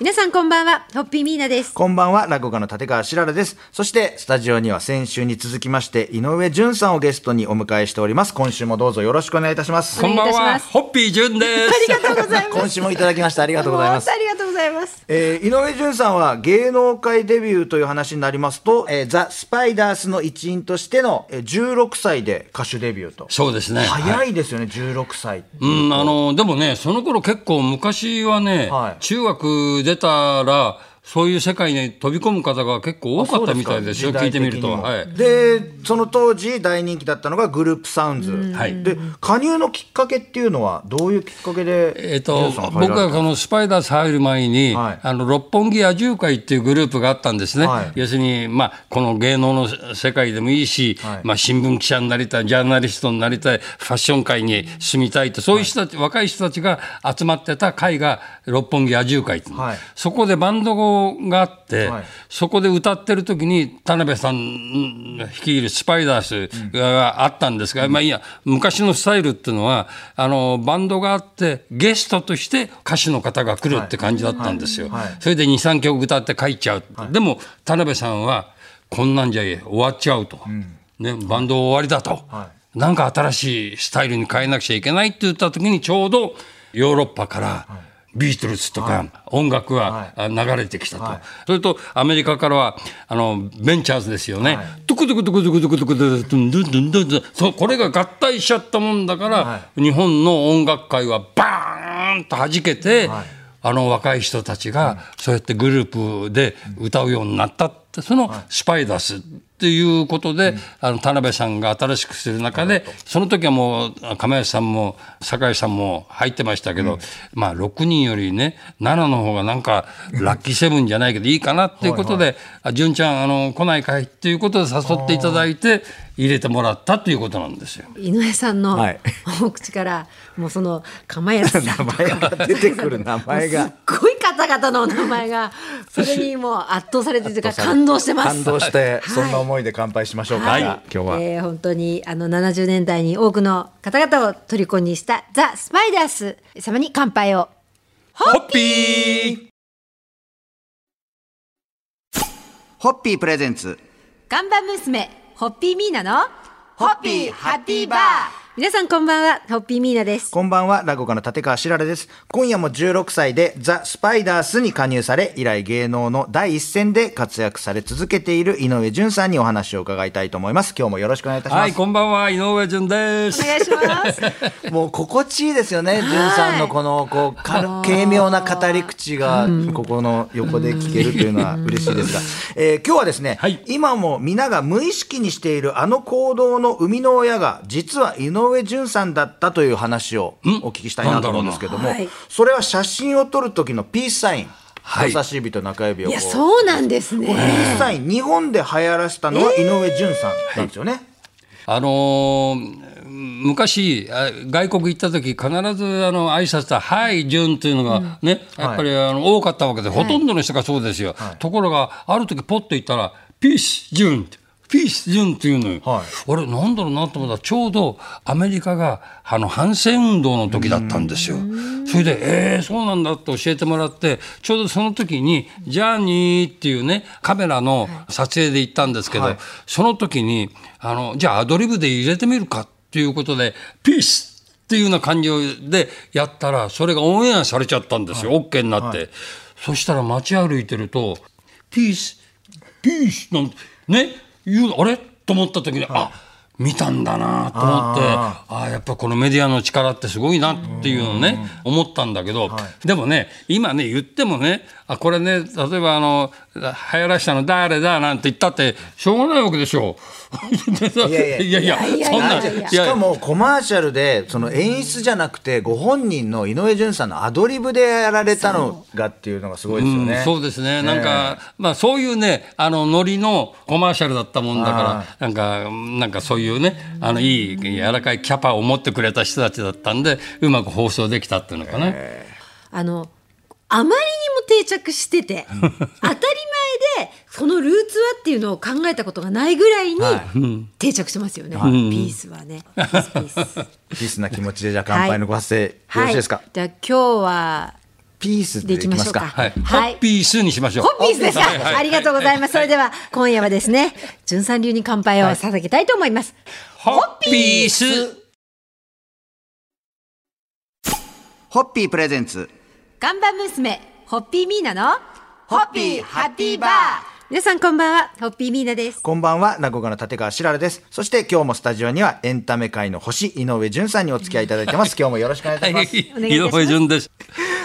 皆さんこんばんは、ホッピーミーナです。こんばんは、落語家の立川しららです。そして、スタジオには先週に続きまして、井上淳さんをゲストにお迎えしております。今週もどうぞよろしくお願いいたします。こんばんは、ホッピー純です。ありがとうございます。今週もいただきましてありがとうございます。ありがとうございます。えー井上淳さんは芸能界デビューという話になりますと、えーザ・スパイダースの一員としての、えー16歳で歌手デビューと。そうですね。早いですよね、16歳。うん、あの、でもね、その頃結構昔はね、はい中学出たら、そういう世界に飛び込む方が結構多かったみたいですよ、聞いてみると。はい。で、その当時大人気だったのがグループサウンズ。はい。で、加入のきっかけっていうのはどういうきっかけで、えっ、と僕はこのスパイダース入る前に、はい。あの六本木野獣会っていうグループがあったんですね。はい。要するに、まあ、この芸能の世界でもいいし、はい。まあ、新聞記者になりたい、ジャーナリストになりたい、ファッション界に住みたいと、そういう人たち、若い人たちが集まってた会が六本木野獣会っていうの。はい。そこでバンドがあって、はい。そこで歌ってる時に田辺さん率いるスパイダースがあったんですが、まあいいや昔のスタイルっていうのはあのバンドがあってゲストとして歌手の方が来るって感じだったんですよ。はい。はい。それで23曲歌って帰っちゃう、でも田辺さんはこんなんじゃ終わっちゃうと、ね、バンド終わりだと、はなんか新しいスタイルに変えなくちゃいけないって言った時にちょうどヨーロッパからビートルズとか音楽があ流れてきたと、それとアメリカからはあのベンチャーズですよね、トゥクトゥクトゥクトゥクトゥクトゥクトゥクトゥンドゥンドゥンドゥンドゥンそうこれが合体しちゃったもんだから、日本の音楽界はバーンと弾けて、あの若い人たちがそうやってグループで歌うようになったってそのスパイダースっていうことで、あの田辺さんが新しくする中でその時はもうかまやつさんも堺さんも入ってましたけど、まあ6人よりね7の方がなんかラッキーセブンじゃないけどいいかなっていうことで「あ純ちゃんあの来ないかい?」っていうことで誘っていただいて入れてもらったっていうことなんですよ。井上さんのはいお口から、もうその、釜安さんとか。名前が出てくる名前がすっごい方々のお名前が、それにもう圧倒されてるか感動してます。感動して、いそんな思いで乾杯しましょうか、はい、今日は。えー本当にあの70年代に多くの方々を虜にしたザ・スパイダース様に乾杯を。ホッピーホッピープレゼンツ。看板娘、ホッピーミーナの、ホッピーハッピーバー皆さんこんばんは、ホッピーミーナです。こんばんは、落語家の立川しららです。今夜も16歳でザ・スパイダースに加入され、以来芸能の第一線で活躍され続けている井上淳さんにお話を伺いたいと思います。今日もよろしくお願いいたします。はいこんばんは井上純ですお。願いします。もう心地いいですよね、淳さんのこのこうか軽妙な語り口がここの横で聞けるというのは嬉しいですが、えー今日はですね、はい今も皆が無意識にしているあの行動の生みの親が実は井上淳さんだったという話をお聞きしたいなと思うんですけども、はいそれは写真を撮る時のピースサイン、はい。人差し指と中指をいや、そうなんですこれピね。ースサイン日本で流行らせたのは井上淳さんなんですよね。あのー昔あ外国行った時必ずあの挨拶は「はい潤」というのがね、やっぱりあの多かったわけで、ほとんどの人がそうですよ、ところがある時ポッと言ったら「ピース潤」って。ピース潤っていうのよ、はい俺なんだろうなと思ったらちょうどアメリカがあの反戦運動の時だったんですよ。それでえー、そうなんだって教えてもらってちょうどその時に「ジャーニー」っていうねカメラの撮影で行ったんですけど、はいその時にあのじゃあアドリブで入れてみるかっていうことで「ピース!」っていうような感じでやったらそれがオンエアされちゃったんですよ、OK になって、そしたら街歩いてると「ピースピース!」なんてね言うあれ？と思った時に、あ見たんだなと思ってああやっぱこのメディアの力ってすごいなっていうのをね思ったんだけど、でもね今ね言ってもねあこれね例えばあの流行らしたの誰だなんて言ったってしょうがないわけでしょ。いやいやいや。いやいやいやそんなしかもコマーシャルでその演出じゃなくてご本人の井上順さんのアドリブでやられたのがっていうのがすごいですよね。うん、そうですね、なんか、まあ、そういうね、あのノリのコマーシャルだったもんだから、なんか、なんかそういうね、あのいい柔らかいキャパを持ってくれた人たちだったんで、うまく放送できたっていうのかな。あのあまりにも定着してて 当たり前そのルーツはっていうのを考えたことがないぐらいには定着してますよね、ピースはね。ピースピース。ピースな気持ちでじゃあ乾杯のご発声、よろしいですか、じゃあ今日はピースでいきましょうかはい、はいホッピースにしましょう。ホッピースですか、はいはいありがとうございます。それでは今夜はですね、純さん流に乾杯を捧げたいと思います。ホッピース。ホッピープレゼンツ看板娘、ホッピーミーナの、ホッピーハッピーバー皆さんこんばんは、ホッピーミーナです。こんばんは、落語家の立川しららです。そして今日もスタジオにはエンタメ界の星、井上淳さんにお付き合いいただいてます。今日もよろしくお願いいたします。井上順です。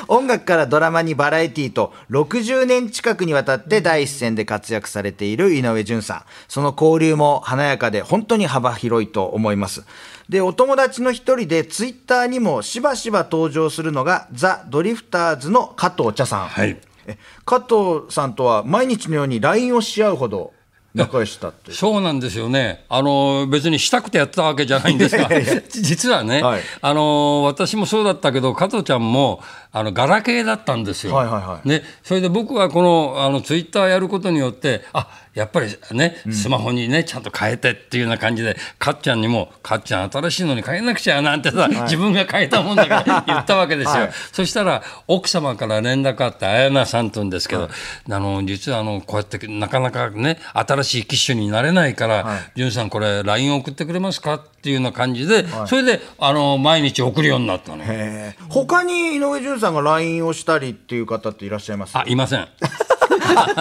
音楽からドラマにバラエティと60年近くにわたって第一線で活躍されている井上淳さん。その交流も華やかで本当に幅広いと思います。で、お友達の一人でツイッターにもしばしば登場するのがザ・ドリフターズの加藤茶さん。はい。え加藤さんとは毎日のように LINE をし合うほど仲良しだって。そうなんですよね。あの別にしたくてやったわけじゃないんですが、実はね、はいあの私もそうだったけど加藤ちゃんもあのガラケーだったんですよ。はいはいはい。ね、それで僕はこのあのツイッターやることによって、あやっぱりねスマホにねちゃんと変えてっていうような感じで、かっちゃんにもかっちゃん新しいのに変えなくちゃなんてさ、自分が変えたもんだから 言ったわけですよ。はい。そしたら奥様から連絡あって綾菜さんと言うんですけど、あの実はあのこうやってなかなかね新しい機種になれないから「潤、さんこれ LINE 送ってくれますか?」っていうような感じで、それであの毎日送るようになったの。えー他に井上淳さんが LINE をしたりっていう方っていらっしゃいます？あいません。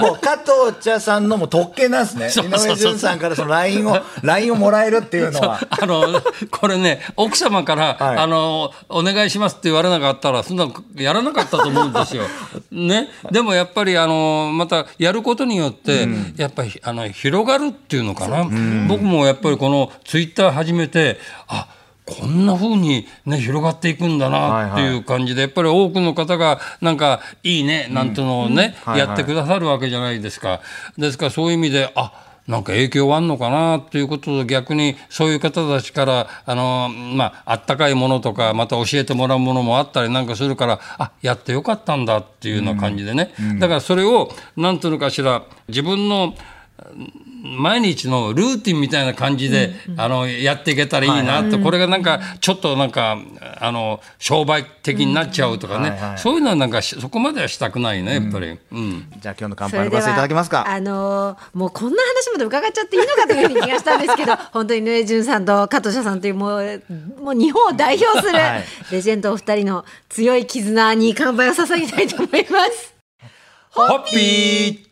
もう加藤茶さんのも特権なんですね。井そうそうそう上淳さんからその LINE を、LINE をもらえるっていうのは。あのこれね奥様から、はいあの「お願いします」って言われなかったらそんなのやらなかったと思うんですよ。ね、でもやっぱりあのまたやることによって、やっぱりあの広がるっていうのかな、僕もやっぱりこのツイッター始めてあこんな風にね広がっていくんだなっていう感じで、やっぱり多くの方がなんかいいねなんてのをね、やってくださるわけじゃないですか。ですからそういう意味であなんか影響あんのかなっていうことで逆にそういう方たちからあのまああったかいものとかまた教えてもらうものもあったりなんかするからあやってよかったんだっていうような感じでね、だからそれをなんていうのかしら自分の毎日のルーティンみたいな感じで、あのやっていけたらいいなと、これがなんかちょっとなんかあの商売的になっちゃうとかね、はいはいそういうのはなんかしそこまではしたくないねやっぱり。うん。じゃあ今日の乾杯のご発声いただけますか。あのーもうこんな話まで伺っちゃっていいのかというふうに気がしたんですけど 本当に井上潤さんと加藤茶さんというもうもう日本を代表するはい。レジェンドお二人の強い絆に乾杯を捧げたいと思います。ホッピー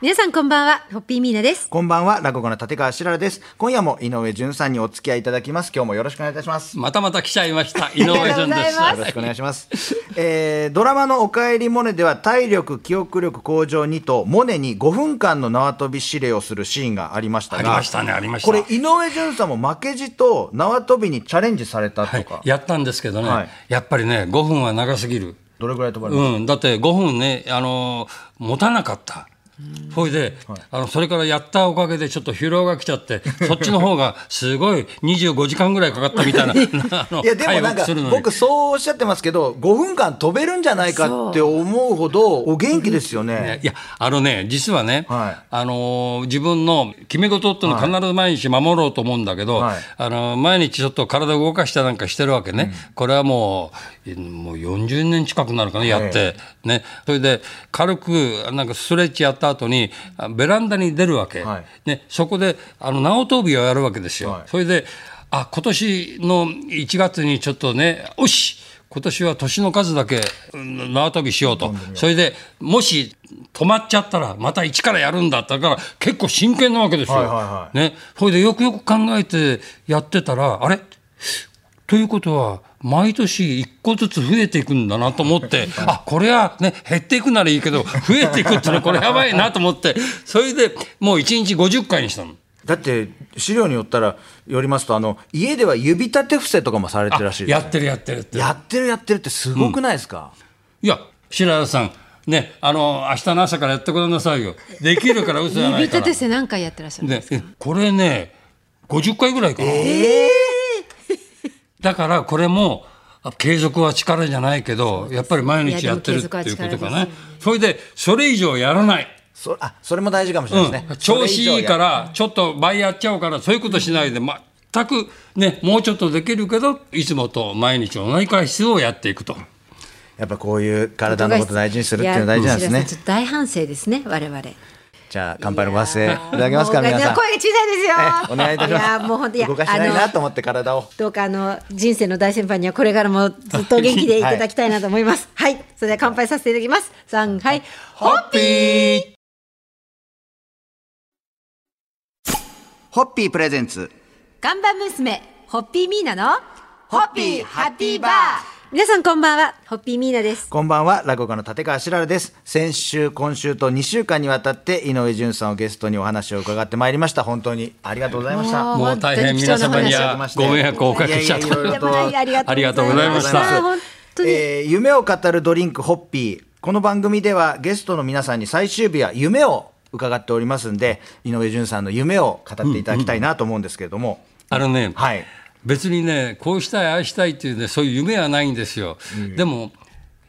皆さんこんばんはホッピーミーナです。こんばんは、落語家の立川しららです。今夜も井上淳さんにお付き合いいただきます。今日もよろしくお願いいたします。またまた来ちゃいました井上順です。よろしくお願いします。えードラマのおかえりモネでは体力、記憶力向上にと、モネに5分間の縄跳び指令をするシーンがありましたが、ありましたねありましたこれ、井上順さんも負けじと縄跳びにチャレンジされたはいとか、、やったんですけどね、はいやっぱりね5分は長すぎる。どれぐらい飛ばれました？うん、だって5分ね、あのー持たなかった。それで、あのそれからやったおかげでちょっと疲労が来ちゃってそっちの方がすごい25時間ぐらいかかったみたいな いやでもなんか僕そうおっしゃってますけど5分間飛べるんじゃないかって思うほどお元気ですよね。いやあのね実はね、はい。あのー自分の決め事っていうのを必ず毎日守ろうと思うんだけど、はい。あのー毎日ちょっと体を動かしたなんかしてるわけね、これはもうもう40年近くなるかなやって、ね、それで軽くなんかストレッチやった後にあベランダに出るわけ、はい。ね、そこであの縄跳びをやるわけですよ。はい。それであ今年の1月にちょっとねよし今年は年の数だけうん縄跳びしようと。それでもし止まっちゃったらまた一からやるんだったから結構真剣なわけですよ。ね、それでよくよく考えてやってたらあれ？ということは毎年一個ずつ増えていくんだなと思ってあこれはね減っていくならいいけど増えていくってのはこれやばいなと思ってそれでもう1日50回にしたの。だって資料によったらよりますとあの家では指立て伏せとかもされてるらしいねやってるやってるって。やってるやってるってすごくないですか、いや白田さんねあの明日の朝からやってくださいよ。できるから嘘じゃないから。指立て伏せ何回やってらっしゃるんですか、ね、これね50回ぐらいかな、だからこれもあ継続は力じゃないけど、やっぱり毎日やってるっていうことかな。それで、それ以上やらない。そあそれも大事かもしれないですね、うん、調子いいからちょっと倍やっちゃうからそういうことしないで全くねもうちょっとできるけどいつもと毎日同じ回数をやっていくと。やっぱこういう体のこと大事にするっていうのは大事なんですね。大反省ですね我々。じゃあ乾杯のご発声いただけますか皆さん。声が小さいですよ。お願いいたします。いやもう本当動かしたいなと思って体を。どうかあの人生の大先輩にはこれからもずっと元気でいただきたいなと思います。はい、はい、それでは乾杯させていただきます。三はい。ホッピー。ホッピープレゼンツ。看板娘、ホッピーミーナの、ホッピーハッピーバー。皆さんこんばんは、ホッピーミーナです。こんばんは、落語家の立川しららです。先週、今週と2週間にわたって、井上順さんをゲストにお話を伺ってまいりました。本当にありがとうございました。もう大変皆様にはご迷惑をおかけしちゃった。ありがとうございました。えー、夢を語るドリンクホッピー。この番組ではゲストの皆さんに最終日は夢を伺っておりますんで井上順さんの夢を語っていただきたいなと思うんですけれども、あのね、はい、別にねこうしたいああしたいっていうねそういう夢はないんですよ、うん、でも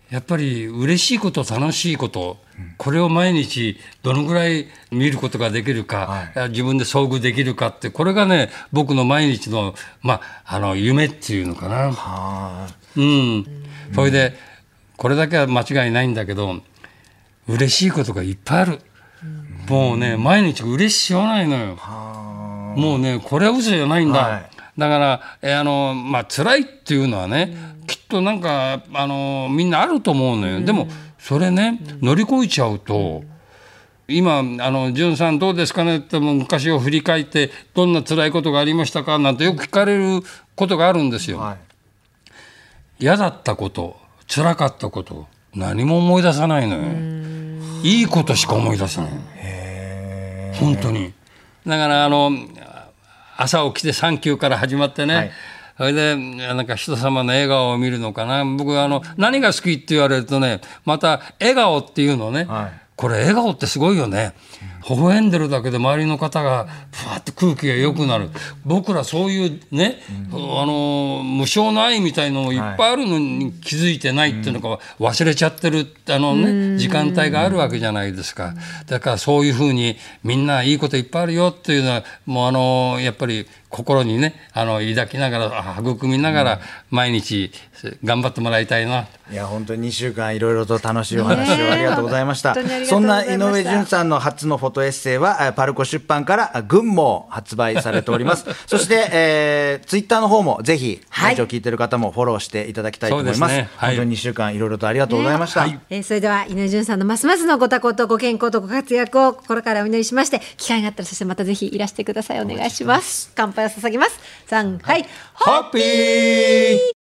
やっぱり嬉しいこと楽しいこと、うん、これを毎日どのぐらい見ることができるか、はい、自分で遭遇できるかってこれがね僕の毎日の,、まあ、あの夢っていうのかな。うん、それでこれだけは間違いないんだけど嬉しいことがいっぱいある。もうね、毎日嬉しいようないのよ。もうね、これは嘘じゃないんだ。はい、だから、えー、あの、まあ、辛いっていうのはね、うん、きっとなんか、あの、みんなあると思うのよ。うん、でも、それね、乗り越えちゃうと、今、あの、じゅんさんどうですかね？っても昔を振り返って、どんな辛いことがありましたか？なんてよく聞かれることがあるんですよ。はい、嫌だったこと、辛かったこと、何も思い出さないのよ。いいことしか思い出さない。本当に。だからあの朝起きて「サンキュー」から始まってね、はい、それでなんか人様の笑顔を見るのかな。僕あの何が好きって言われるとねまた笑顔っていうのね、はい、これ笑顔ってすごいよね。微笑んでるだけで周りの方がふわって空気が良くなる。僕らそういうね、あの無償の愛みたいのもいっぱいあるのに気づいてないっていうのか忘れちゃってるあのね時間帯があるわけじゃないですか。だからそういうふうにみんないいこといっぱいあるよっていうのはもうあのやっぱり心にねあの抱きながら育みながら毎日頑張ってもらいたいな、いや本当に2週間いろいろと楽しいお話をありがとうございました。そんな井上順さんの初のフォトエッセイはパルコ出版から群網発売されております。そして、えー、ツイッターの方もぜひラジオ聞いてる方もフォローしていただきたいと思います、ね。はい、本当に2週間いろいろとありがとうございました、ねはい、えー、それでは井上順さんのますますのご多幸とご健康とご活躍を心からお祈りしまして機会があったらそしてまたぜひいらしてください。お願いします。乾杯を捧げます。3はい。ホッピー